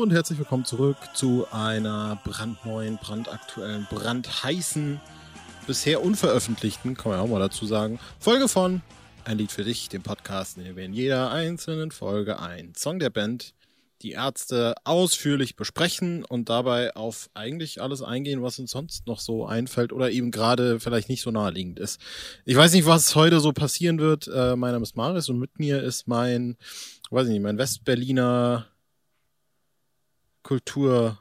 und herzlich willkommen zurück zu einer brandneuen, brandaktuellen, brandheißen, bisher unveröffentlichten, kann man ja auch mal dazu sagen, Folge von Ein Lied für dich, dem Podcast, in dem wir in jeder einzelnen Folge einen Song der Band, die Ärzte ausführlich besprechen und dabei auf eigentlich alles eingehen, was uns sonst noch so einfällt oder eben gerade vielleicht nicht so naheliegend ist. Ich weiß nicht, was heute so passieren wird. Äh, mein Name ist Maris und mit mir ist mein, weiß ich nicht, mein Westberliner Kultur,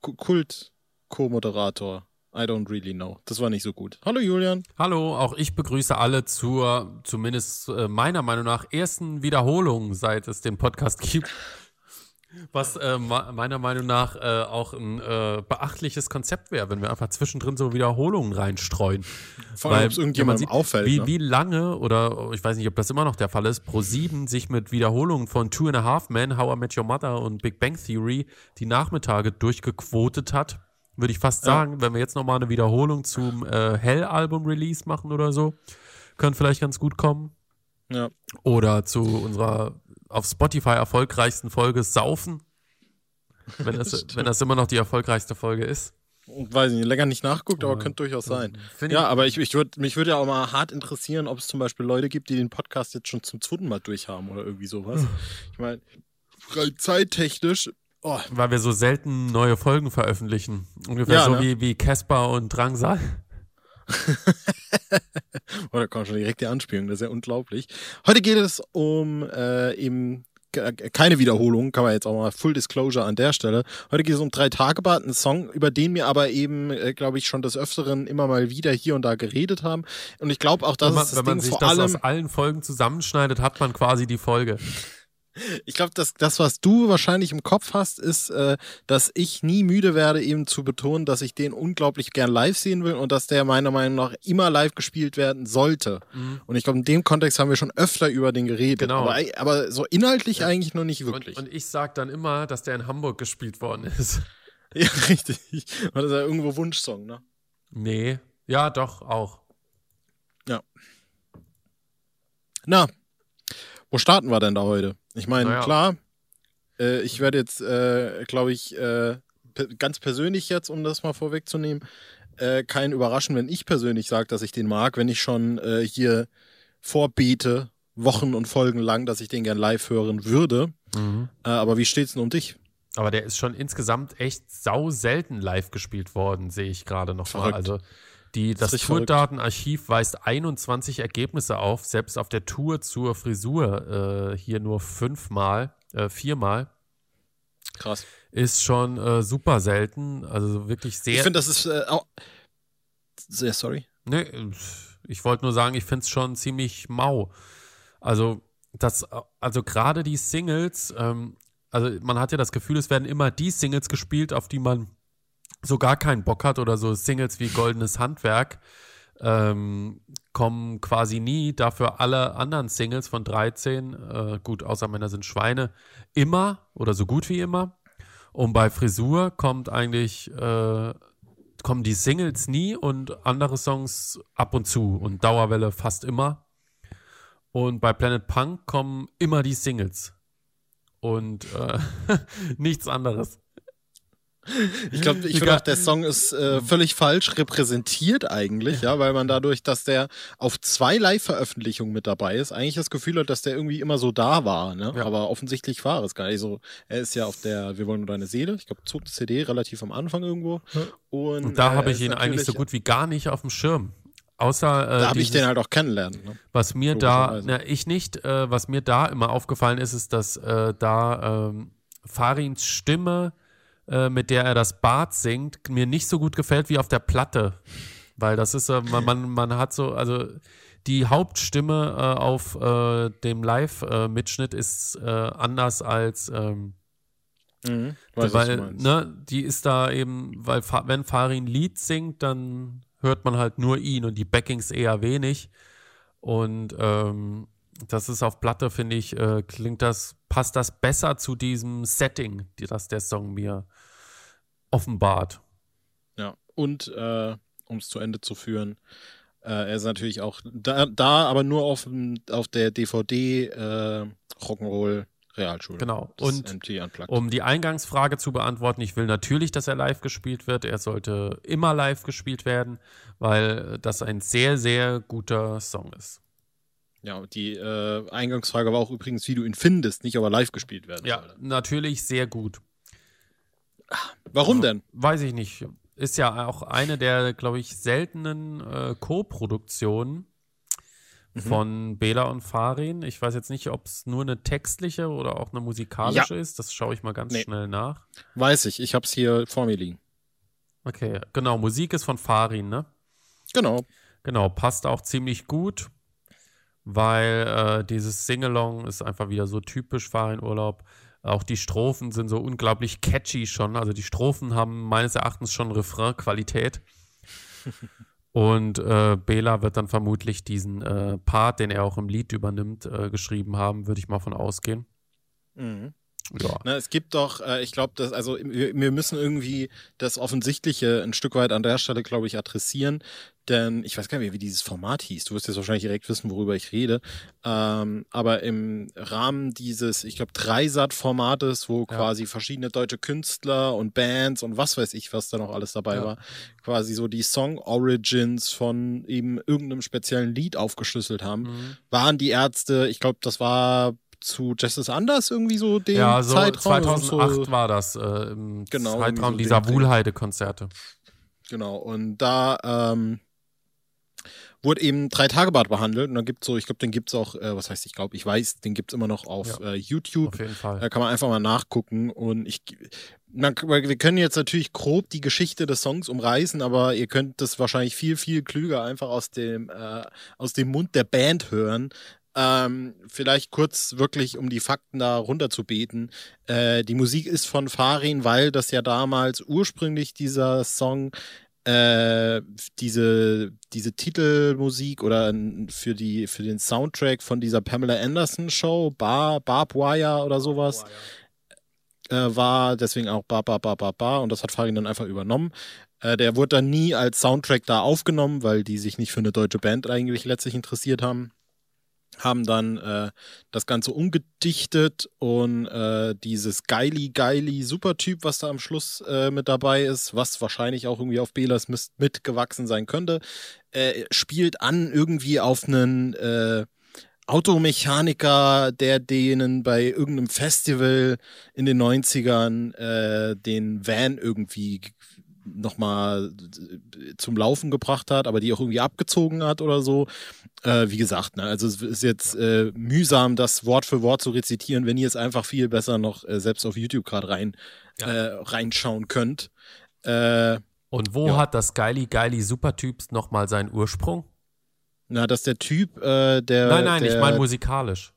Kult-Co-Moderator. I don't really know. Das war nicht so gut. Hallo Julian. Hallo, auch ich begrüße alle zur zumindest äh, meiner Meinung nach ersten Wiederholung, seit es den Podcast gibt. Was äh, meiner Meinung nach äh, auch ein äh, beachtliches Konzept wäre, wenn wir einfach zwischendrin so Wiederholungen reinstreuen. Vor allem, ob es irgendjemandem auffällt. Wie, ne? wie lange, oder ich weiß nicht, ob das immer noch der Fall ist, Pro 7 sich mit Wiederholungen von Two and a Half Men, How I Met Your Mother und Big Bang Theory die Nachmittage durchgequotet hat, würde ich fast sagen, ja. wenn wir jetzt nochmal eine Wiederholung zum äh, Hell-Album-Release machen oder so, könnte vielleicht ganz gut kommen. Ja. Oder zu unserer auf Spotify erfolgreichsten Folge Saufen. Wenn das, wenn das immer noch die erfolgreichste Folge ist. Weiß nicht, länger nicht nachguckt, aber könnte durchaus sein. Ja, aber ich, ich würd, mich würde ja auch mal hart interessieren, ob es zum Beispiel Leute gibt, die den Podcast jetzt schon zum zweiten Mal durchhaben oder irgendwie sowas. Ich meine, zeittechnisch. Oh. Weil wir so selten neue Folgen veröffentlichen. Ungefähr ja, so ne? wie Casper und Drangsal. oh, da kommt schon direkt die Anspielung, das ist ja unglaublich. Heute geht es um äh, eben keine Wiederholung, kann man jetzt auch mal Full Disclosure an der Stelle. Heute geht es um drei Tage Bad, einen Song, über den wir aber eben, äh, glaube ich, schon des Öfteren immer mal wieder hier und da geredet haben. Und ich glaube auch, dass wenn man, das wenn Ding man sich vor das aus allen Folgen zusammenschneidet, hat man quasi die Folge. Ich glaube, das, das, was du wahrscheinlich im Kopf hast, ist, äh, dass ich nie müde werde, eben zu betonen, dass ich den unglaublich gern live sehen will und dass der meiner Meinung nach immer live gespielt werden sollte. Mhm. Und ich glaube, in dem Kontext haben wir schon öfter über den geredet. Genau. Aber, aber so inhaltlich ja. eigentlich noch nicht wirklich. Und, und ich sage dann immer, dass der in Hamburg gespielt worden ist. Ja, richtig. War das ja irgendwo Wunschsong, ne? Nee. Ja, doch, auch. Ja. Na, wo starten wir denn da heute? Ich meine, naja. klar, äh, ich werde jetzt, äh, glaube ich, äh, ganz persönlich jetzt, um das mal vorwegzunehmen, äh, kein überraschen, wenn ich persönlich sage, dass ich den mag, wenn ich schon äh, hier vorbete, Wochen und Folgen lang, dass ich den gern live hören würde. Mhm. Äh, aber wie steht's denn um dich? Aber der ist schon insgesamt echt sau selten live gespielt worden, sehe ich gerade noch mal. Also die, das, das Tourdatenarchiv weist 21 Ergebnisse auf, selbst auf der Tour zur Frisur äh, hier nur fünfmal, äh, viermal. Krass. Ist schon äh, super selten, also wirklich sehr. Ich finde, das ist äh, auch. Sehr sorry. Nee, ich wollte nur sagen, ich finde es schon ziemlich mau. Also, das, also gerade die Singles, ähm, also man hat ja das Gefühl, es werden immer die Singles gespielt, auf die man so gar keinen Bock hat oder so Singles wie Goldenes Handwerk, ähm, kommen quasi nie. Dafür alle anderen Singles von 13, äh, gut, außer Männer sind Schweine, immer oder so gut wie immer. Und bei Frisur kommt eigentlich, äh, kommen die Singles nie und andere Songs ab und zu und Dauerwelle fast immer. Und bei Planet Punk kommen immer die Singles. Und äh, nichts anderes. Ich glaube, ich finde auch, der Song ist äh, völlig falsch repräsentiert eigentlich, ja, weil man dadurch, dass der auf zwei Live-Veröffentlichungen mit dabei ist, eigentlich das Gefühl hat, dass der irgendwie immer so da war, ne? Ja. Aber offensichtlich war es gar nicht so. Er ist ja auf der Wir wollen nur deine Seele, ich glaube, zog CD relativ am Anfang irgendwo. Und, Und da äh, habe ich ihn eigentlich so gut wie gar nicht auf dem Schirm. Außer, äh, da habe ich den halt auch kennenlernen. Ne? Was mir da, na, ich nicht, äh, was mir da immer aufgefallen ist, ist, dass äh, da ähm, Farins Stimme äh, mit der er das Bad singt, mir nicht so gut gefällt wie auf der Platte. Weil das ist, äh, man, man, man hat so, also die Hauptstimme äh, auf äh, dem Live-Mitschnitt ist äh, anders als ähm, mhm, weiß, weil, ne, die ist da eben, weil wenn Farin Lied singt, dann hört man halt nur ihn und die Backings eher wenig. Und ähm, das ist auf Platte, finde ich, äh, klingt das, passt das besser zu diesem Setting, die, das der Song mir offenbart. Ja, und äh, um es zu Ende zu führen, äh, er ist natürlich auch da, da aber nur auf, auf der DVD äh, Rock'n'Roll Realschule. Genau. Und. Um die Eingangsfrage zu beantworten, ich will natürlich, dass er live gespielt wird. Er sollte immer live gespielt werden, weil das ein sehr, sehr guter Song ist. Ja, die äh, Eingangsfrage war auch übrigens, wie du ihn findest, nicht aber live gespielt werden Ja, soll. natürlich sehr gut. Warum denn? Weiß ich nicht. Ist ja auch eine der, glaube ich, seltenen äh, Co-Produktionen Mhm. von Bela und Farin. Ich weiß jetzt nicht, ob es nur eine textliche oder auch eine musikalische ist. Das schaue ich mal ganz Nee. schnell nach. Weiß ich, ich hab's hier vor mir liegen. Okay, genau. Musik ist von Farin, ne? Genau. Genau, passt auch ziemlich gut, weil äh, dieses Singalong ist einfach wieder so typisch Farin-Urlaub. Auch die Strophen sind so unglaublich catchy schon. Also die Strophen haben meines Erachtens schon Refrain-Qualität. Und äh, Bela wird dann vermutlich diesen äh, Part, den er auch im Lied übernimmt, äh, geschrieben haben, würde ich mal von ausgehen. Mhm. Ja. Na, es gibt doch, äh, ich glaube, dass, also wir, wir müssen irgendwie das Offensichtliche ein Stück weit an der Stelle, glaube ich, adressieren. Denn ich weiß gar nicht mehr, wie dieses Format hieß. Du wirst jetzt wahrscheinlich direkt wissen, worüber ich rede. Ähm, aber im Rahmen dieses, ich glaube, Dreisat-Formates, wo Ja. quasi verschiedene deutsche Künstler und Bands und was weiß ich, was da noch alles dabei Ja. war, quasi so die Song-Origins von eben irgendeinem speziellen Lied aufgeschlüsselt haben, Mhm. waren die Ärzte, ich glaube, das war zu Justice Anders irgendwie so den Ja, so Zeitraum. 2008 so, war das äh, im Genau, Zeitraum so dieser. Wuhlheide-Konzerte. Genau, und da ähm, wurde eben drei Tagebad behandelt und dann gibt so, ich glaube, den gibt's auch, äh, was heißt ich glaube, ich weiß, den gibt's immer noch auf Ja. äh, YouTube. Auf jeden Fall. Da kann man einfach mal nachgucken und ich, man, wir können jetzt natürlich grob die Geschichte des Songs umreißen, aber ihr könnt das wahrscheinlich viel, viel klüger einfach aus dem, äh, aus dem Mund der Band hören. Ähm, vielleicht kurz wirklich, um die Fakten da runterzubeten. Äh, die Musik ist von Farin, weil das ja damals ursprünglich dieser Song äh, diese, diese Titelmusik oder für, die, für den Soundtrack von dieser Pamela Anderson Show, Bar, Barb Wire oder sowas, äh, war deswegen auch Bar, Bar, Bar, Bar, Bar und das hat Farin dann einfach übernommen. Äh, der wurde dann nie als Soundtrack da aufgenommen, weil die sich nicht für eine deutsche Band eigentlich letztlich interessiert haben. Haben dann äh, das Ganze umgedichtet und äh, dieses geili, geili Supertyp, was da am Schluss äh, mit dabei ist, was wahrscheinlich auch irgendwie auf Belas Mist mitgewachsen sein könnte, äh, spielt an irgendwie auf einen äh, Automechaniker, der denen bei irgendeinem Festival in den 90ern äh, den Van irgendwie nochmal zum Laufen gebracht hat, aber die auch irgendwie abgezogen hat oder so. Äh, wie gesagt, ne, also es ist jetzt äh, mühsam, das Wort für Wort zu rezitieren, wenn ihr es einfach viel besser noch äh, selbst auf YouTube gerade rein, Ja. äh, reinschauen könnt. Äh, Und wo Ja. hat das Geili Geili Supertyps nochmal seinen Ursprung? na, dass der Typ, äh, der. nein, nein, der, ich meine musikalisch.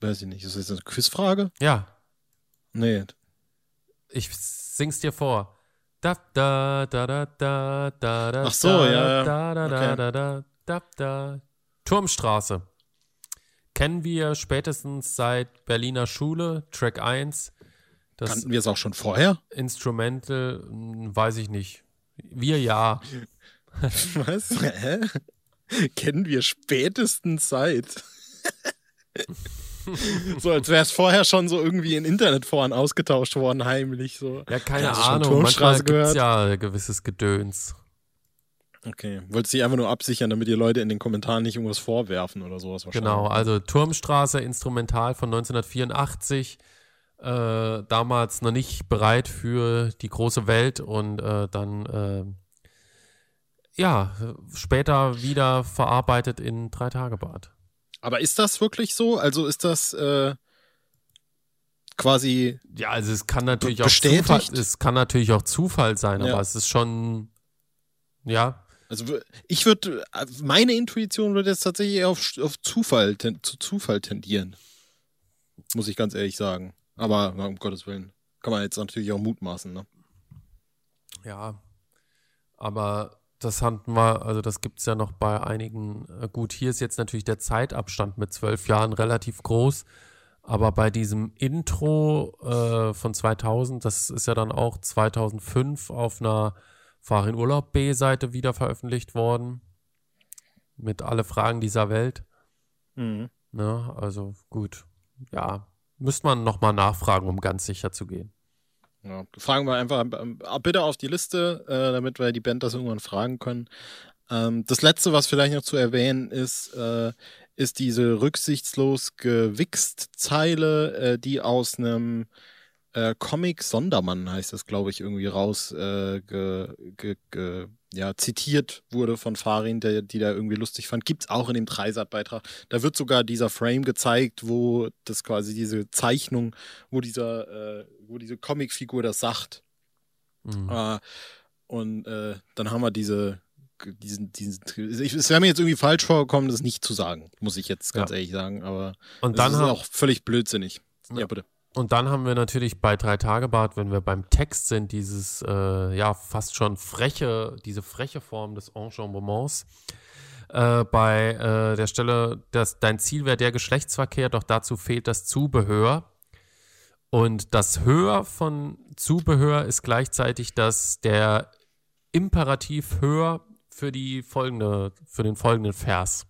Weiß ich nicht, ist das eine Quizfrage? Ja, Nee. ich sing's dir vor. Da, da, da, da, da, da, da, Ach so, da, ja, da, da, Okay. da, da, da, da. Turmstraße. Kennen wir spätestens seit Berliner Schule, Track 1. Das Kannten wir es auch schon vorher? Instrumental, hm, weiß ich nicht. Wir ja. Was? Hä? Kennen wir spätestens seit. so, als wäre es vorher schon so irgendwie in Internetforen ausgetauscht worden, heimlich so. Ja, keine schon Ahnung. Manchmal Turmstraße gibt's gehört? ja ein gewisses Gedöns. Okay. Wolltest dich einfach nur absichern, damit ihr Leute in den Kommentaren nicht irgendwas vorwerfen oder sowas wahrscheinlich. Genau, also Turmstraße, Instrumental von 1984. Äh, damals noch nicht bereit für die große Welt und äh, dann, äh, ja, später wieder verarbeitet in Drei-Tage-Bad. Aber ist das wirklich so? Also ist das äh, quasi. Ja, also es kann natürlich auch bestätigt? Zufall, es kann natürlich auch Zufall sein, Ja. aber es ist schon, ja, Also ich würde, meine Intuition würde jetzt tatsächlich eher auf, auf Zufall, ten, zu Zufall tendieren. Muss ich ganz ehrlich sagen. Aber um Gottes Willen. Kann man jetzt natürlich auch mutmaßen, ne? Ja, aber das hatten wir, also das gibt es ja noch bei einigen. Äh, Gut, hier ist jetzt natürlich der Zeitabstand mit zwölf Jahren relativ groß, aber bei diesem Intro äh, von 2000, das ist ja dann auch 2005 auf einer Fahr in Urlaub B-Seite wieder veröffentlicht worden. Mit alle Fragen dieser Welt. Mhm. Ne? Also gut, ja, müsste man nochmal nachfragen, um ganz sicher zu gehen. Ja, fragen wir einfach ähm, bitte auf die Liste, äh, damit wir die Band das irgendwann fragen können. Ähm, das letzte, was vielleicht noch zu erwähnen ist, äh, ist diese rücksichtslos gewichst Zeile, äh, die aus einem äh, Comic Sondermann heißt das, glaube ich, irgendwie raus äh, ge, ge, ge, ja, zitiert wurde von Farin, der die da irgendwie lustig fand. Gibt's auch in dem Dreisat-Beitrag. Da wird sogar dieser Frame gezeigt, wo das quasi diese Zeichnung, wo dieser, äh, wo diese Comicfigur das sagt. Mhm. Äh, und dann haben wir diese, diesen, diesen, es wäre mir jetzt irgendwie falsch vorgekommen, das nicht zu sagen, muss ich jetzt ganz ja. ehrlich sagen, aber und dann das ist auch völlig blödsinnig. Ja, ja bitte. Und dann haben wir natürlich bei drei Tage Bad, wenn wir beim Text sind, dieses äh, ja fast schon freche, diese freche Form des Enjambements. Äh, bei äh, der Stelle, dass dein Ziel wäre der Geschlechtsverkehr, doch dazu fehlt das Zubehör. Und das Hör von Zubehör ist gleichzeitig das der Imperativ Hör für die folgende, für den folgenden Vers.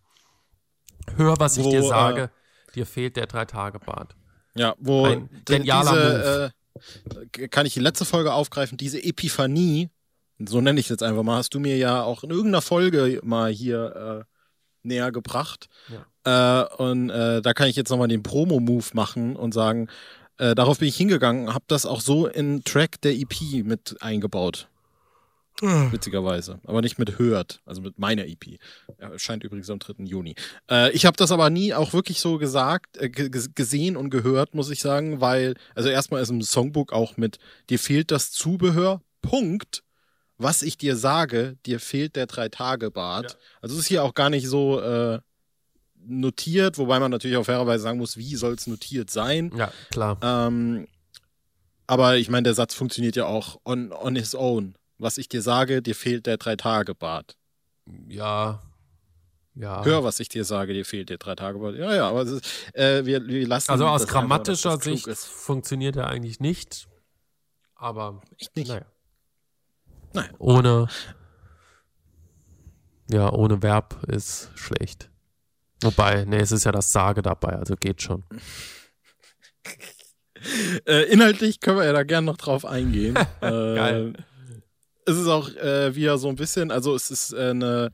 Hör, was ich Wo, dir äh, sage, dir fehlt der drei Tage Bad. Ja, wo Ein diese, äh, kann ich die letzte Folge aufgreifen, diese Epiphanie, so nenne ich es jetzt einfach mal, hast du mir ja auch in irgendeiner Folge mal hier äh, näher gebracht. Ja. Äh, und äh, da kann ich jetzt nochmal den Promo-Move machen und sagen, äh, darauf bin ich hingegangen, habe das auch so in Track der EP mit eingebaut. Hm. Witzigerweise. Aber nicht mit Hört, also mit meiner EP. Erscheint übrigens am 3. Juni. Äh, ich habe das aber nie auch wirklich so gesagt, äh, gesehen und gehört, muss ich sagen, weil, also erstmal ist im Songbook auch mit, dir fehlt das Zubehör, Punkt. Was ich dir sage, dir fehlt der Drei-Tage-Bart. Ja. Also es ist hier auch gar nicht so äh, notiert, wobei man natürlich auch fairerweise sagen muss, wie soll es notiert sein. Ja, klar. Ähm, aber ich meine, der Satz funktioniert ja auch on, on his own was ich dir sage, dir fehlt der Drei-Tage-Bart. Ja. Ja. Hör, was ich dir sage, dir fehlt der Drei-Tage-Bart. Ja, ja, aber ist, äh, wir, wir lassen Also aus grammatischer einfach, Sicht funktioniert er eigentlich nicht. Aber. Echt nicht. Naja. Naja. Ohne. Ja, ohne Verb ist schlecht. Wobei, nee, es ist ja das Sage dabei, also geht schon. äh, inhaltlich können wir ja da gerne noch drauf eingehen. äh, Geil es ist auch äh, wieder so ein bisschen, also es ist äh, eine,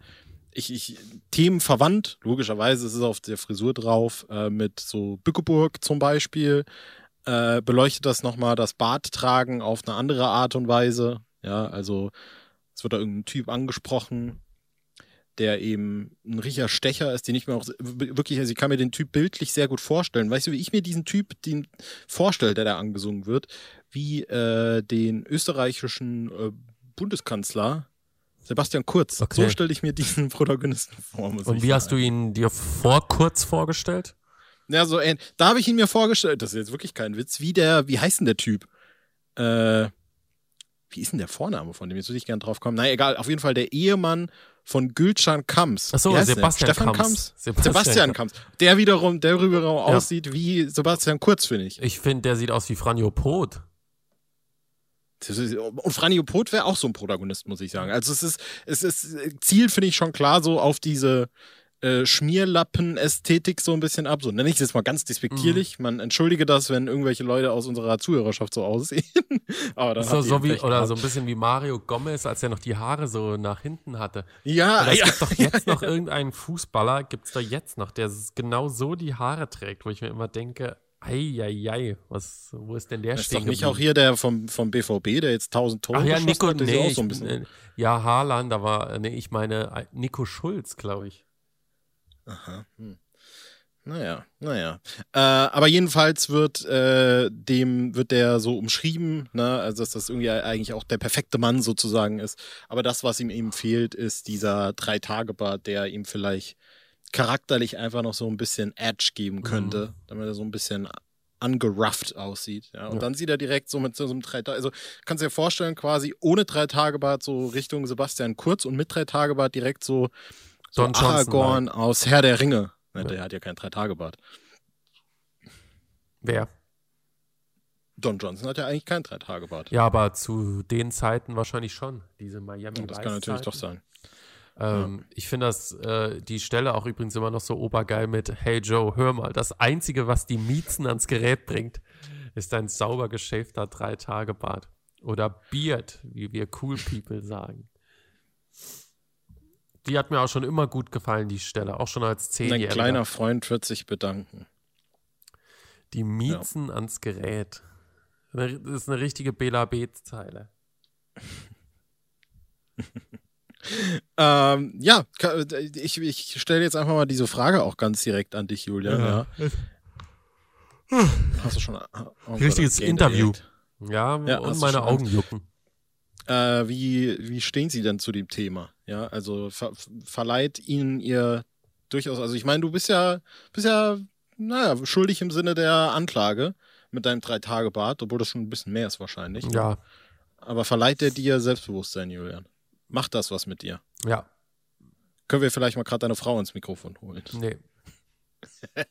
ich, ich, Themen verwandt, logischerweise, es ist auf der Frisur drauf, äh, mit so Bückeburg zum Beispiel, äh, beleuchtet das nochmal das Barttragen auf eine andere Art und Weise, ja, also es wird da irgendein Typ angesprochen, der eben ein richtiger Stecher ist, den ich mir auch wirklich, also ich kann mir den Typ bildlich sehr gut vorstellen. Weißt du, wie ich mir diesen Typ den vorstelle, der da angesungen wird, wie äh, den österreichischen äh, Bundeskanzler Sebastian Kurz. Okay. So stelle ich mir diesen Protagonisten vor. Und wie hast du ihn dir vor Kurz vorgestellt? Ja, so, äh, da habe ich ihn mir vorgestellt, das ist jetzt wirklich kein Witz, wie der, wie heißt denn der Typ? Äh, wie ist denn der Vorname von dem? Jetzt würde ich gerne drauf kommen. Na egal, auf jeden Fall der Ehemann von Gülcan Kams. Achso, Sebastian Stefan Kams. Sebastian, Sebastian Kams. Der wiederum, der wiederum ja. aussieht wie Sebastian Kurz, finde ich. Ich finde, der sieht aus wie Franjo Pot. Und Franjo Pot wäre auch so ein Protagonist, muss ich sagen. Also es ist, es ist, Ziel finde ich schon klar so auf diese äh, Schmierlappen-Ästhetik so ein bisschen ab. So nenne ich es jetzt mal ganz despektierlich. Mhm. Man entschuldige das, wenn irgendwelche Leute aus unserer Zuhörerschaft so aussehen. Aber so, so wie, oder so ein bisschen wie Mario Gomez, als er noch die Haare so nach hinten hatte. Ja, oder es ja. gibt doch jetzt noch irgendeinen Fußballer, gibt es doch jetzt noch, der genau so die Haare trägt, wo ich mir immer denke, Eieiei, was, wo ist denn der stehen Ist doch nicht auch hier der vom, vom BVB, der jetzt 1000 Tore Ach ja, Nico, hat, nee, auch so ein bisschen. Ich, ja, Haaland, aber nee, ich meine äh, Nico Schulz, glaube ich. Aha. Hm. Naja, naja. Äh, aber jedenfalls wird äh, dem, wird der so umschrieben, ne, also dass das irgendwie eigentlich auch der perfekte Mann sozusagen ist. Aber das, was ihm eben fehlt, ist dieser Drei-Tage-Bart, der ihm vielleicht charakterlich einfach noch so ein bisschen Edge geben könnte, mhm. damit er so ein bisschen angerufft aussieht. Ja. Und ja. dann sieht er direkt so mit so einem drei Tage, also kannst du dir vorstellen, quasi ohne drei Tage Bart so Richtung Sebastian Kurz und mit drei Tage Bart direkt so, so Don Aragorn Johnson, aus Herr der Ringe. Ja. Der hat ja kein drei Tage Bart. Wer? Don Johnson hat ja eigentlich kein drei Tage Bart. Ja, aber zu den Zeiten wahrscheinlich schon. Diese Miami ja, Das kann natürlich doch sein. Ähm, Ich finde das, äh, die Stelle auch übrigens immer noch so obergeil mit Hey Joe, hör mal, das Einzige, was die Miezen ans Gerät bringt, ist ein sauber geschäfter Drei-Tage-Bart. Oder Beard, wie wir Cool People sagen. Die hat mir auch schon immer gut gefallen, die Stelle, auch schon als Dein Zehnjähriger. kleiner Freund wird sich bedanken. Die Miezen ans Gerät. Das ist eine richtige Bela B-Zeile. Ähm, ja, ka- ich, ich stelle jetzt einfach mal diese Frage auch ganz direkt an dich, Julian. Ja. Hast du schon äh, oh Richtiges Interview. Ja, Ja, und meine Augen jucken. Äh, wie, wie stehen Sie denn zu dem Thema? Ja, also ver verleiht Ihnen Ihr durchaus, also ich meine, du bist ja, bist ja, naja, schuldig im Sinne der Anklage mit deinem Drei-Tage-Bart, obwohl das schon ein bisschen mehr ist wahrscheinlich. Ja, Aber verleiht der dir Selbstbewusstsein, Julian? Macht das was mit dir? ja, Können wir vielleicht mal gerade deine Frau ins Mikrofon holen? nee.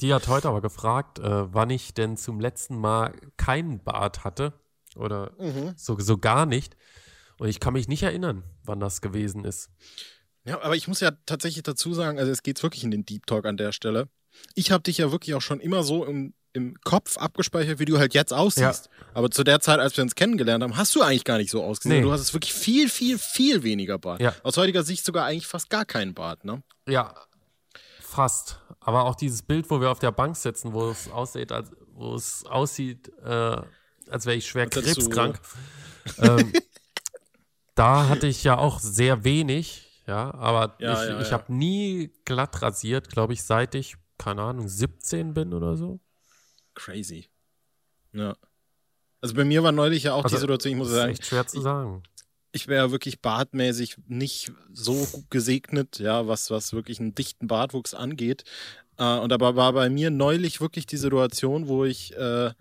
Die hat heute aber gefragt, äh, wann ich denn zum letzten Mal keinen Bart hatte. Oder so, so gar nicht. Und ich kann mich nicht erinnern, wann das gewesen ist. Ja, aber ich muss ja tatsächlich dazu sagen, also es geht wirklich in den Deep Talk an der Stelle. Ich habe dich ja wirklich auch schon immer so im, im Kopf abgespeichert, wie du halt jetzt aussiehst. Aber zu der Zeit, als wir uns kennengelernt haben, hast du eigentlich gar nicht so ausgesehen. Nee. Du hast es wirklich viel, viel, viel weniger Bart. Ja. Aus heutiger Sicht sogar eigentlich fast gar keinen Bart, ne? Ja, fast. Aber auch dieses Bild, wo wir auf der Bank sitzen, wo es aussieht, als, wo es aussieht, äh, als wäre ich schwer krebskrank. ähm, da hatte ich ja auch sehr wenig, ja, aber Ja, ich, ja, ich ja. habe nie glatt rasiert, glaube ich, seit ich, keine Ahnung, 17 bin oder so. Crazy. Ja. Also bei mir war neulich ja auch Also, die Situation, ich muss das ist sagen, echt schwer zu sagen. ich wäre wirklich bartmäßig nicht so gut gesegnet, ja, was, was wirklich einen dichten Bartwuchs angeht. Äh, und aber war bei mir neulich wirklich die Situation, wo ich äh,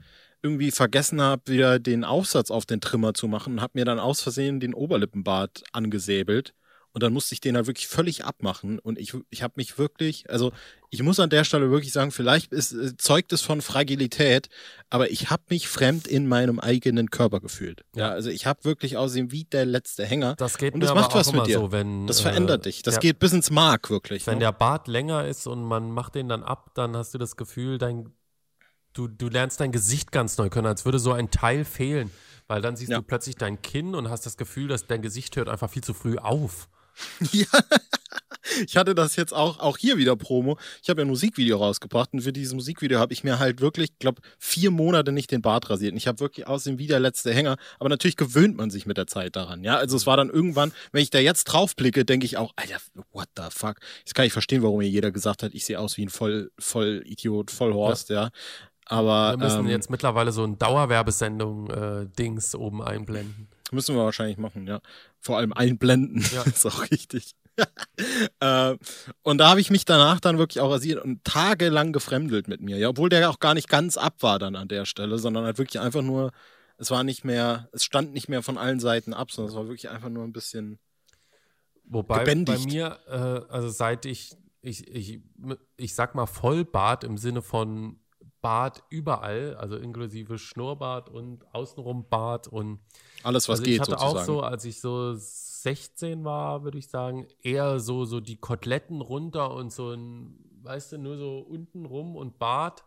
irgendwie vergessen habe, wieder den Aufsatz auf den Trimmer zu machen und habe mir dann aus Versehen den Oberlippenbart angesäbelt. Und dann musste ich den halt wirklich völlig abmachen. Und ich, ich habe mich wirklich, also ich muss an der Stelle wirklich sagen, vielleicht ist, äh, zeugt es von Fragilität, aber ich habe mich fremd in meinem eigenen Körper gefühlt. Ja, also ich habe wirklich aussehen wie der letzte Hänger. Das geht Und mir das aber macht auch was mit immer dir. so, wenn Das äh, verändert dich. Das der, geht bis ins Mark, wirklich. Wenn ne? der Bart länger ist und man macht den dann ab, dann hast du das Gefühl, dein, du, du lernst dein Gesicht ganz neu können, als würde so ein Teil fehlen. Weil dann siehst Ja. du plötzlich dein Kinn und hast das Gefühl, dass dein Gesicht hört einfach viel zu früh auf. Ja. Ich hatte das jetzt auch, auch hier wieder Promo. Ich habe ja ein Musikvideo rausgebracht und für dieses Musikvideo habe ich mir halt wirklich, glaube vier Monate nicht den Bart rasiert. Und ich habe wirklich aussehen wie der letzte Hänger. Aber natürlich gewöhnt man sich mit der Zeit daran. Ja, also es war dann irgendwann, wenn ich da jetzt drauf blicke, denke ich auch, Alter, what the fuck? Jetzt kann ich verstehen, warum mir jeder gesagt hat, ich sehe aus wie ein voll, voll Idiot, voll Horst, ja. Aber Wir müssen ähm, jetzt mittlerweile so ein Dauerwerbesendung-Dings oben einblenden. Müssen wir wahrscheinlich machen, ja. Vor allem einblenden. Ja. ist auch richtig. äh, und da habe ich mich danach dann wirklich auch rasiert und tagelang gefremdelt mit mir. Ja, obwohl der auch gar nicht ganz ab war dann an der Stelle, sondern halt wirklich einfach nur, es war nicht mehr, es stand nicht mehr von allen Seiten ab, sondern es war wirklich einfach nur ein bisschen. Wobei Gebändigt. bei mir, äh, also seit ich, ich, ich, ich sag mal Vollbart im Sinne von Bart überall, also inklusive Schnurrbart und außenrum Bart und Alles, was also geht, ich hatte sozusagen. auch so, als ich so 16 war, würde ich sagen, eher so, so die Koteletten runter und so ein, weißt du, nur so unten rum und Bart.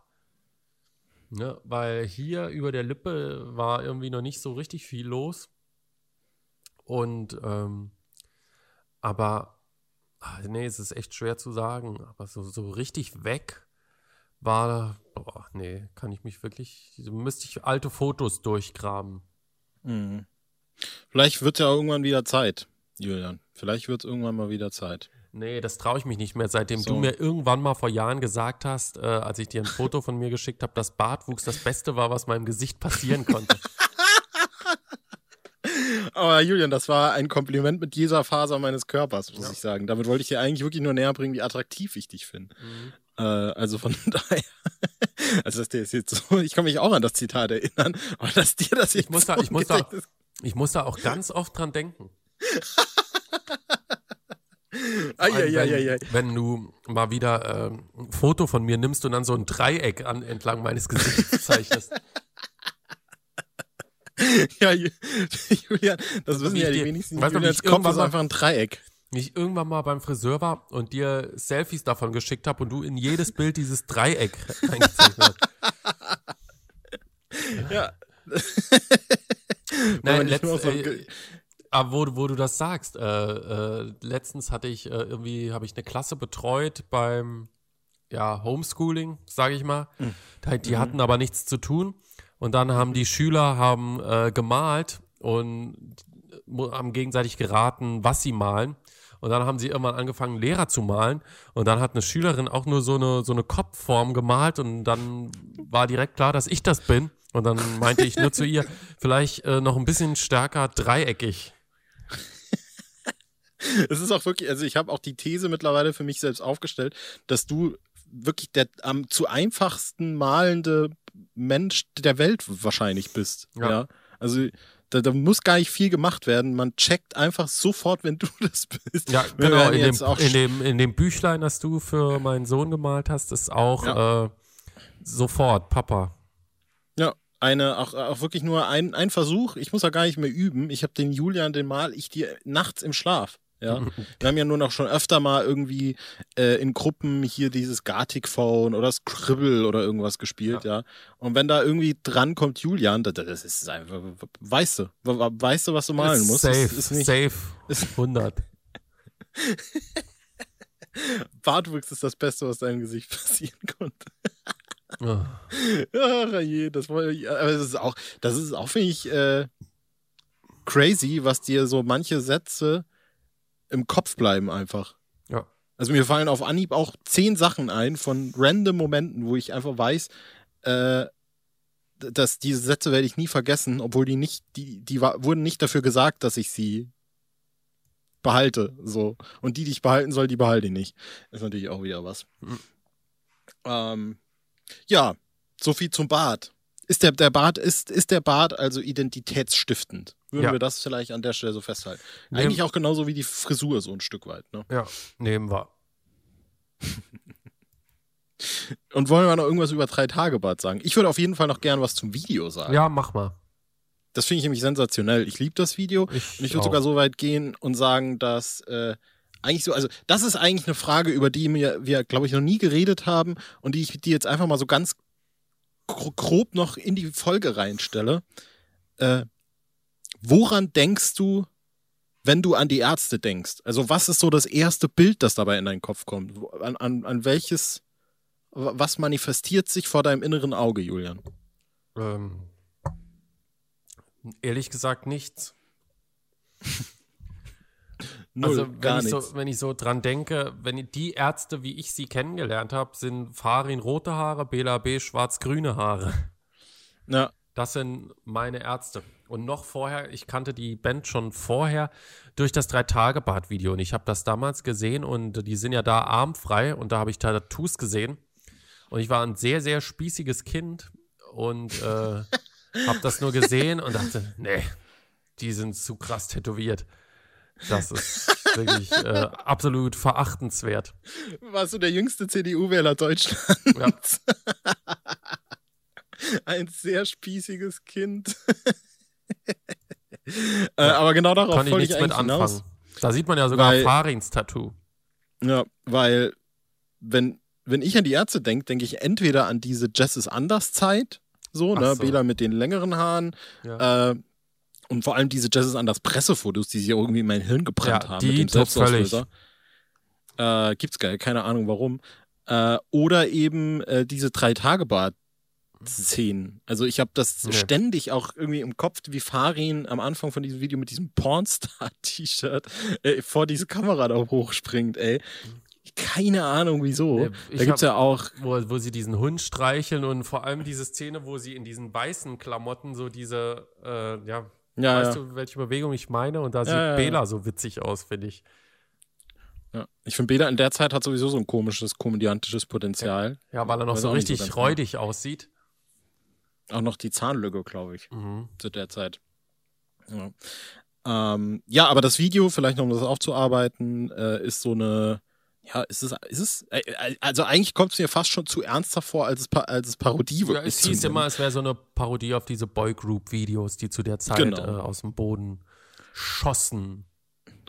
Ne? Weil hier über der Lippe war irgendwie noch nicht so richtig viel los. Und, ähm, aber, ah, nee, es ist echt schwer zu sagen, aber so, so richtig weg war, boah, nee, kann ich mich wirklich, müsste ich alte Fotos durchgraben. Mhm. Vielleicht wird ja irgendwann wieder Zeit, Julian. Vielleicht wird es irgendwann mal wieder Zeit. Nee, das traue ich mich nicht mehr, seitdem So. du mir irgendwann mal vor Jahren gesagt hast, äh, als ich dir ein Foto von mir geschickt habe, dass Bartwuchs das Beste war, was meinem Gesicht passieren konnte. Aber Julian, das war ein Kompliment mit jeder Faser meines Körpers, muss ich sagen. Damit wollte ich dir eigentlich wirklich nur näher bringen, wie attraktiv ich dich finde. Mhm. Äh, also von daher. Also das ist jetzt so, ich kann mich auch an das Zitat erinnern, aber dass dir das jetzt Ich muss da, so ich muss da, Gedächtnis- ich muss da auch ganz oft dran denken. Ai, ai, ai, ai, wenn, du mal wieder ähm, ein Foto von mir nimmst und dann so ein Dreieck an, entlang meines Gesichts zeichnest. Ja, Ju- Julian, das wissen wie ja die wenigsten. weißt du, irgendwann ist mal- einfach ein Dreieck. Ich irgendwann mal beim Friseur war und dir Selfies davon geschickt habe und du in jedes Bild dieses Dreieck eingezeichnet hast. Ja. Nein, letzt, äh, aber wo, wo du das sagst, äh, äh, letztens hatte ich äh, irgendwie, habe ich eine Klasse betreut beim ja, Homeschooling, sage ich mal. Mhm. Die mhm. hatten aber nichts zu tun. Und dann haben die Schüler haben äh, gemalt und haben gegenseitig geraten, was sie malen. Und dann haben sie irgendwann angefangen, Lehrer zu malen. Und dann hat eine Schülerin auch nur so eine, so eine Kopfform gemalt. Und dann war direkt klar, dass ich das bin. Und dann meinte ich nur zu ihr, vielleicht äh, noch ein bisschen stärker dreieckig. Es ist auch wirklich, also ich habe auch die These mittlerweile für mich selbst aufgestellt, dass du wirklich der am zu einfachsten malende Mensch der Welt wahrscheinlich bist. Ja. ja? Also da, da, muss gar nicht viel gemacht werden. Man checkt einfach sofort, wenn du das bist. Ja, genau. In dem, in, dem, in dem Büchlein, das du für meinen Sohn gemalt hast, ist auch ja. äh, sofort Papa. Ja, eine, auch, auch wirklich nur ein, ein Versuch. Ich muss ja gar nicht mehr üben. Ich habe den Julian, den mal ich dir nachts im Schlaf. Ja, wir haben ja nur noch schon öfter mal irgendwie äh, in Gruppen hier dieses Gartic Phone oder Scribble oder irgendwas gespielt, ja. ja. Und wenn da irgendwie dran kommt Julian, das, das ist einfach, weißt du, weißt du, was du malen ist musst? Safe, ist nicht, safe, ist 100. Bartwuchs ist das Beste, was deinem Gesicht passieren konnte. oh. Ach je, das war, aber das ist auch, das ist auch, finde ich, äh, crazy, was dir so manche Sätze im Kopf bleiben einfach. Ja. Also mir fallen auf Anhieb auch zehn Sachen ein von random Momenten, wo ich einfach weiß, äh, dass diese Sätze werde ich nie vergessen, obwohl die nicht, die, die wurden nicht dafür gesagt, dass ich sie behalte. So. Und die, die ich behalten soll, die behalte ich nicht. Ist natürlich auch wieder was. Mhm. Ähm, ja, so viel zum Bart. Ist der, der Bart, ist, ist der Bart also identitätsstiftend? Würden ja. wir das vielleicht an der Stelle so festhalten? Eigentlich auch genauso wie die Frisur so ein Stück weit, ne? Ja, nehmen wir. Und wollen wir noch irgendwas über drei Tage Bart sagen? Ich würde auf jeden Fall noch gern was zum Video sagen. Ja, mach mal. Das finde ich nämlich sensationell. Ich liebe das Video. Ich und ich würde sogar so weit gehen und sagen, dass äh, eigentlich so, also das ist eigentlich eine Frage, über die wir, wir glaube ich, noch nie geredet haben und die ich die jetzt einfach mal so ganz grob noch in die Folge reinstelle. Äh, woran denkst du, wenn du an die Ärzte denkst? Also was ist so das erste Bild, das dabei in deinen Kopf kommt? An, an, an welches, was manifestiert sich vor deinem inneren Auge, Julian? Ähm, ehrlich gesagt nichts. Null, also wenn ich, so, wenn ich so dran denke, wenn die Ärzte, wie ich sie kennengelernt habe, sind Farin rote Haare, Bela B schwarz-grüne Haare. Ja. Das sind meine Ärzte. Und noch vorher, ich kannte die Band schon vorher durch das Drei-Tage-Bad-Video. Und ich habe das damals gesehen und die sind ja da armfrei und da habe ich Tattoos gesehen. Und ich war ein sehr, sehr spießiges Kind und äh, habe das nur gesehen und dachte, nee, die sind zu krass tätowiert. Das ist wirklich äh, absolut verachtenswert. Warst du der jüngste CDU-Wähler Deutschlands? Ja. Ein sehr spießiges Kind. Äh, aber genau darauf Kann ich nichts ich mit anfangen. Hinaus. Da sieht man ja sogar weil, Farins Tattoo. Ja, weil wenn, wenn ich an die Ärzte denke, denke ich entweder an diese Jess ist anders Zeit, so, ne, so. Bela mit den längeren Haaren, ja. äh, und vor allem diese Jazz Anders Pressefotos, die sich irgendwie in mein Hirn gebrannt ja, haben die mit dem Selbstauslöser. Äh, gibt's geil, keine Ahnung warum. Äh, oder eben äh, diese Drei-Tage-Bad. Szenen. Also ich habe das nee. ständig auch irgendwie im Kopf, wie Farin am Anfang von diesem Video mit diesem Pornstar-T-Shirt äh, vor diese Kamera da hochspringt, ey. Keine Ahnung wieso. Nee, da gibt's hab, ja auch. Wo, wo sie diesen Hund streicheln und vor allem diese Szene, wo sie in diesen weißen Klamotten so diese, äh, ja, ja, weißt ja. du, welche Bewegung ich meine? Und da sieht ja, Bela so witzig aus, finde ich. Ja. Ich finde, Bela in der Zeit hat sowieso so ein komisches, komödiantisches Potenzial. Ja, weil er noch so richtig so räudig genau. aussieht. Auch noch die Zahnlücke, glaube ich, mhm. zu der Zeit. Ja. Ähm, ja, aber das Video, vielleicht noch um das aufzuarbeiten, äh, ist so eine ja, ist es, ist es, äh, äh, also eigentlich kommt es mir fast schon zu ernster vor, als es, als es Parodie ja, Es hieß immer, es wäre so eine Parodie auf diese Boygroup-Videos, die zu der Zeit genau. äh, aus dem Boden schossen.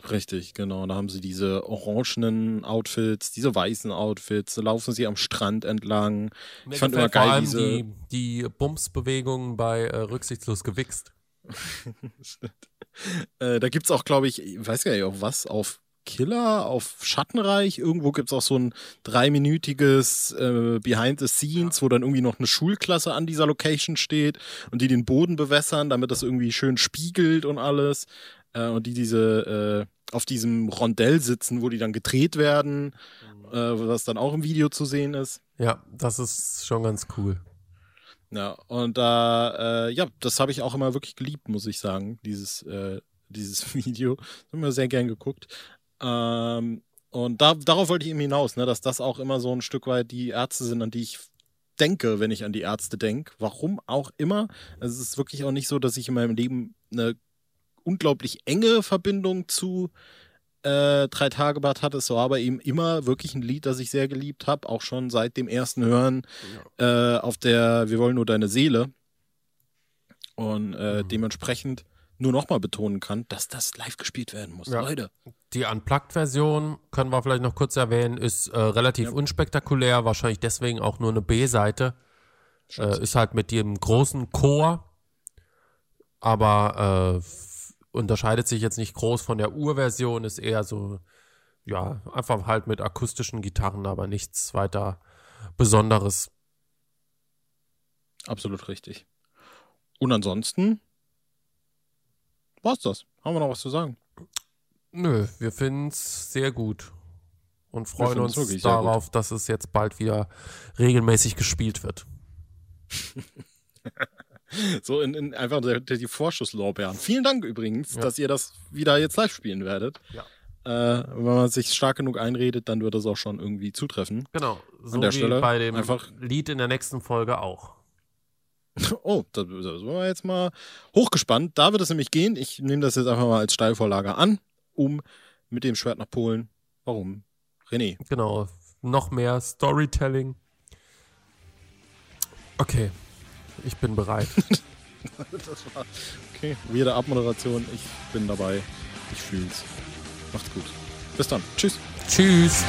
Richtig, genau. Da haben sie diese orangenen Outfits, diese weißen Outfits, da laufen sie am Strand entlang. Mir ich fand immer vor geil allem diese. die, die Bumsbewegungen bei äh, Rücksichtslos gewichst. Äh, da gibt's auch, glaube ich, ich weiß gar nicht, auf was, auf Killer, auf Schattenreich. Irgendwo gibt's auch so ein dreiminütiges äh, Behind the Scenes, wo dann irgendwie noch eine Schulklasse an dieser Location steht und die den Boden bewässern, damit das irgendwie schön spiegelt und alles. Äh, und die diese äh, auf diesem Rondell sitzen, wo die dann gedreht werden, äh, was dann auch im Video zu sehen ist. Ja, das ist schon ganz cool. Ja, und da, äh, ja, das habe ich auch immer wirklich geliebt, muss ich sagen, dieses, äh, dieses Video. Das habe ich mir sehr gern geguckt. Ähm, und da, darauf wollte ich eben hinaus, ne, dass das auch immer so ein Stück weit die Ärzte sind, an die ich denke, wenn ich an die Ärzte denke. Warum auch immer. Also es ist wirklich auch nicht so, dass ich in meinem Leben eine unglaublich enge Verbindung zu äh, Drei Tage Bad hatte. Es war aber eben immer wirklich ein Lied, das ich sehr geliebt habe, auch schon seit dem ersten Hören äh, auf der Wir wollen nur deine Seele. Und äh, Mhm. dementsprechend nur nochmal betonen kann, dass das live gespielt werden muss. Ja. Leute. Die Unplugged-Version, können wir vielleicht noch kurz erwähnen, ist äh, relativ Ja. unspektakulär, wahrscheinlich deswegen auch nur eine B-Seite. Äh, ist halt mit dem großen Chor, aber äh, unterscheidet sich jetzt nicht groß von der Urversion, ist eher so, ja, einfach halt mit akustischen Gitarren, aber nichts weiter Besonderes. Absolut richtig. Und ansonsten war's das. Haben wir noch was zu sagen? Nö, wir finden es sehr gut und freuen uns darauf, dass es jetzt bald wieder regelmäßig gespielt wird. So in, in einfach der, der, die Vorschusslorbeeren. Vielen Dank übrigens, Ja. dass ihr das wieder jetzt live spielen werdet. Ja. Äh, wenn man sich stark genug einredet, dann wird das auch schon irgendwie zutreffen. Genau, so der wie Stelle bei dem einfach- Lied in der nächsten Folge auch. Oh, da sind wir jetzt mal hochgespannt. Da wird es nämlich gehen. Ich nehme das jetzt einfach mal als Steilvorlage an, um mit dem Schwert nach Polen. Warum? René. Genau, noch mehr Storytelling. Okay, ich bin bereit. Das war okay. Weirde Abmoderation. Ich bin dabei. Ich fühl's. Macht's gut. Bis dann. Tschüss. Tschüss.